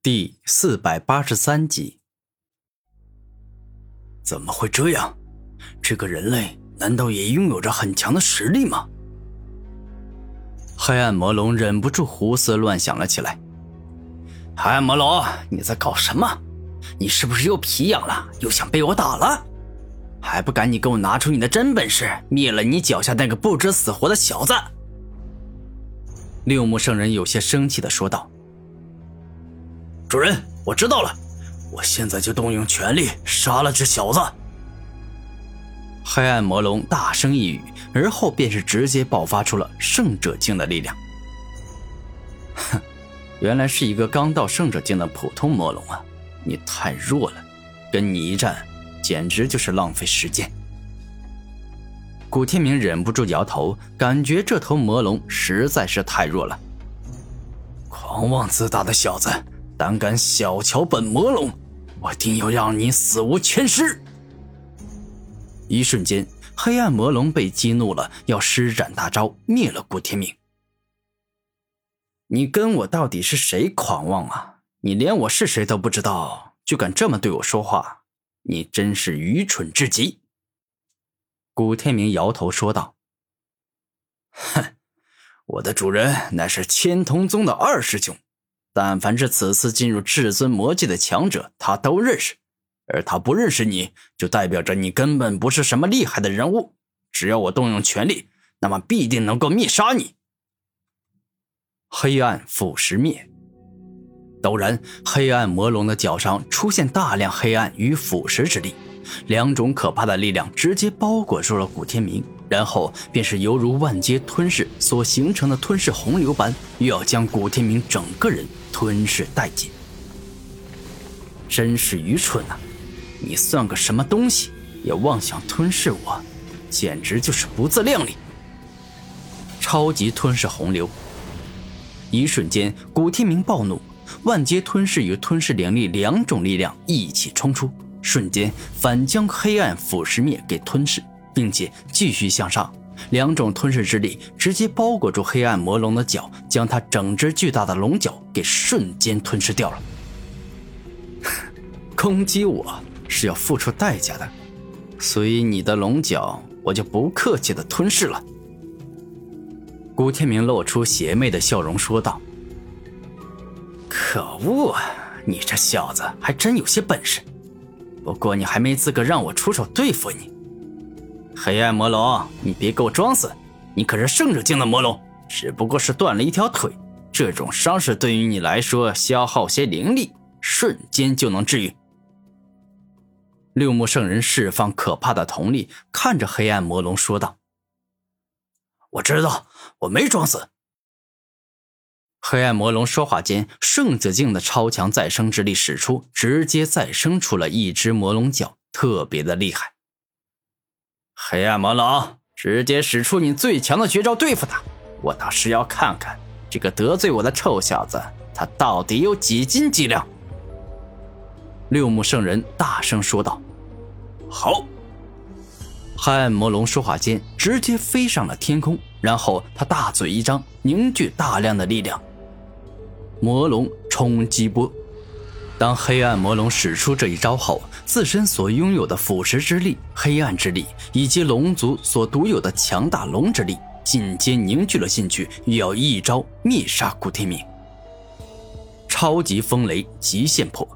第四百八十三集，怎么会这样？这个人类难道也拥有着很强的实力吗？黑暗魔龙忍不住胡思乱想了起来。黑暗魔龙，你在搞什么？你是不是又皮痒了？又想被我打了？还不赶紧给我拿出你的真本事，灭了你脚下那个不知死活的小子！六目圣人有些生气的说道。主人，我知道了，我现在就动用全力杀了这小子。黑暗魔龙大声一语，而后便是直接爆发出了圣者境的力量。哼，原来是一个刚到圣者境的普通魔龙啊！你太弱了，跟你一战，简直就是浪费时间。古天明忍不住摇头，感觉这头魔龙实在是太弱了。狂妄自大的小子！胆敢小瞧本魔龙，我定要让你死无全尸！一瞬间，黑暗魔龙被激怒了，要施展大招灭了古天明。你跟我到底是谁狂妄啊？你连我是谁都不知道，就敢这么对我说话？你真是愚蠢至极！古天明摇头说道：“哼，我的主人乃是千瞳宗的二师兄。”但凡是此次进入至尊魔界的强者，他都认识，而他不认识你，就代表着你根本不是什么厉害的人物。只要我动用全力，那么必定能够灭杀你。黑暗腐蚀灭。陡然，黑暗魔龙的脚上出现大量黑暗与腐蚀之力，两种可怕的力量直接包裹住了古天明。然后便是犹如万劫吞噬所形成的吞噬洪流般，又要将古天明整个人吞噬殆尽。真是愚蠢啊！你算个什么东西，也妄想吞噬我，简直就是不自量力！超级吞噬洪流，一瞬间，古天明暴怒，万劫吞噬与吞噬灵力两种力量一起冲出，瞬间反将黑暗腐蚀灭给吞噬。并且继续向上，两种吞噬之力直接包裹住黑暗魔龙的脚，将它整只巨大的龙角给瞬间吞噬掉了。攻击我是要付出代价的，所以你的龙角我就不客气的吞噬了。古天明露出邪魅的笑容说道：“可恶，你这小子还真有些本事，不过你还没资格让我出手对付你。”黑暗魔龙，你别给我装死！你可是圣者境的魔龙，只不过是断了一条腿，这种伤势对于你来说消耗些灵力，瞬间就能治愈。六目圣人释放可怕的瞳力，看着黑暗魔龙说道：“我知道，我没装死。”黑暗魔龙说话间，圣者境的超强再生之力使出，直接再生出了一只魔龙角，特别的厉害。黑暗魔龙，直接使出你最强的绝招对付他！我倒是要看看这个得罪我的臭小子，他到底有几斤几两！六目圣人大声说道：“好！”黑暗魔龙说话间，直接飞上了天空，然后他大嘴一张，凝聚大量的力量。魔龙冲击波。当黑暗魔龙使出这一招后，自身所拥有的腐蚀之力、黑暗之力，以及龙族所独有的强大龙之力，尽皆凝聚了进去，欲要一招灭杀古天明。超级风雷极限破。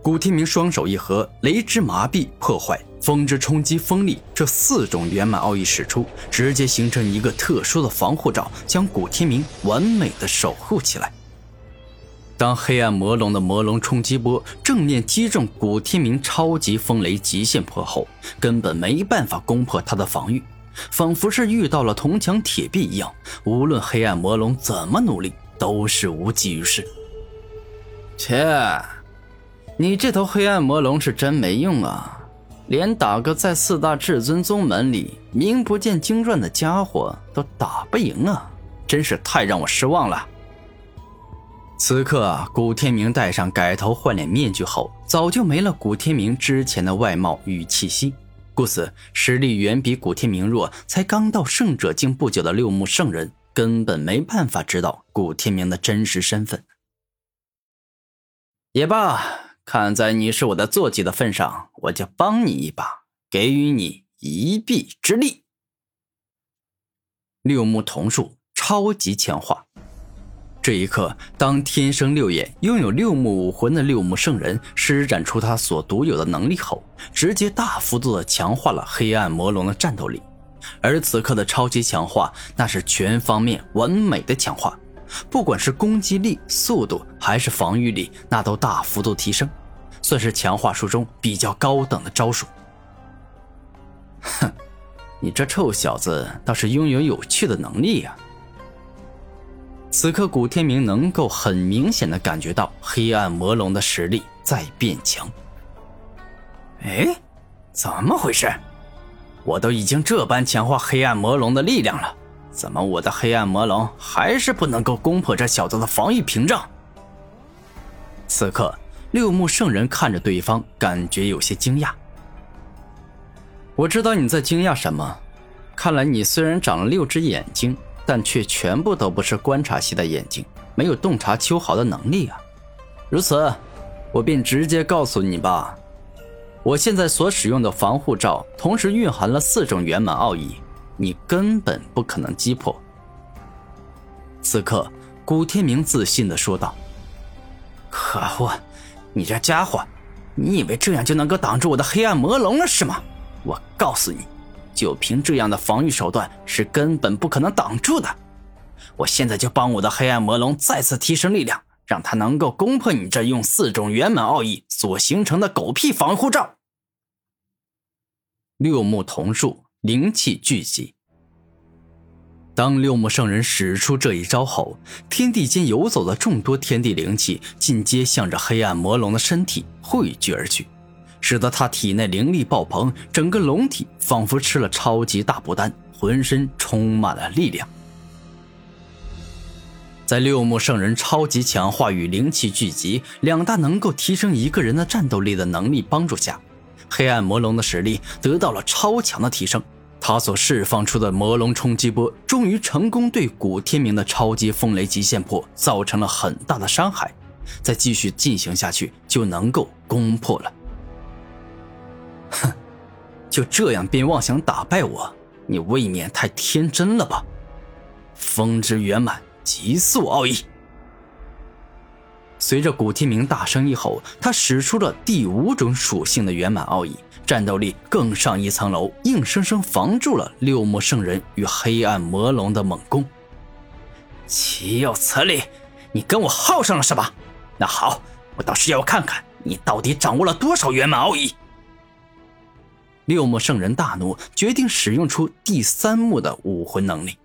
古天明双手一合，雷之麻痹破坏，风之冲击，风力这四种圆满奥义使出，直接形成一个特殊的防护罩，将古天明完美的守护起来。当黑暗魔龙的魔龙冲击波正面击中古天明超级风雷极限破后，根本没办法攻破他的防御，仿佛是遇到了铜墙铁壁一样，无论黑暗魔龙怎么努力，都是无济于事。切，你这头黑暗魔龙是真没用啊，连打个在四大至尊宗门里名不见经传的家伙都打不赢啊，真是太让我失望了。此刻，古天明戴上改头换脸面具后，早就没了古天明之前的外貌与气息，故此实力远比古天明弱。才刚到圣者境不久的六目圣人，根本没办法知道古天明的真实身份。也罢，看在你是我的坐骑的份上，我就帮你一把，给予你一臂之力。六木瞳术超级强化。这一刻，当天生六眼、拥有六目武魂的六目圣人施展出他所独有的能力后，直接大幅度的强化了黑暗魔龙的战斗力。而此刻的超级强化，那是全方面完美的强化，不管是攻击力、速度还是防御力，那都大幅度提升，算是强化术中比较高等的招数。哼，你这臭小子倒是拥有有趣的能力呀！此刻，古天明能够很明显的感觉到黑暗魔龙的实力在变强。哎，怎么回事？我都已经这般强化黑暗魔龙的力量了，怎么我的黑暗魔龙还是不能够攻破这小子的防御屏障？此刻，六目圣人看着对方，感觉有些惊讶。我知道你在惊讶什么，看来你虽然长了六只眼睛。但却全部都不是观察系的眼睛，没有洞察秋毫的能力啊！如此，我便直接告诉你吧，我现在所使用的防护罩同时蕴含了四种圆满奥义，你根本不可能击破。此刻，古天明自信的说道：“可恶，你这家伙，你以为这样就能够挡住我的黑暗魔龙了是吗？我告诉你。”就凭这样的防御手段，是根本不可能挡住的。我现在就帮我的黑暗魔龙再次提升力量，让它能够攻破你这用四种圆满奥义所形成的狗屁防护罩。六目瞳术灵气聚集。当六目圣人使出这一招后，天地间游走的众多天地灵气尽皆向着黑暗魔龙的身体汇聚而去。使得他体内灵力爆棚，整个龙体仿佛吃了超级大补丹，浑身充满了力量。在六目圣人超级强化与灵气聚集两大能够提升一个人的战斗力的能力帮助下，黑暗魔龙的实力得到了超强的提升。他所释放出的魔龙冲击波，终于成功对古天明的超级风雷极限破造成了很大的伤害。再继续进行下去，就能够攻破了。哼，就这样便妄想打败我，你未免太天真了吧！风之圆满极速奥义。随着古天明大声一吼，他使出了第五种属性的圆满奥义，战斗力更上一层楼，硬生生防住了六目圣人与黑暗魔龙的猛攻。岂有此理！你跟我耗上了是吧？那好，我倒是要看看你到底掌握了多少圆满奥义。六目圣人大怒，决定使用出第三目的武魂能力。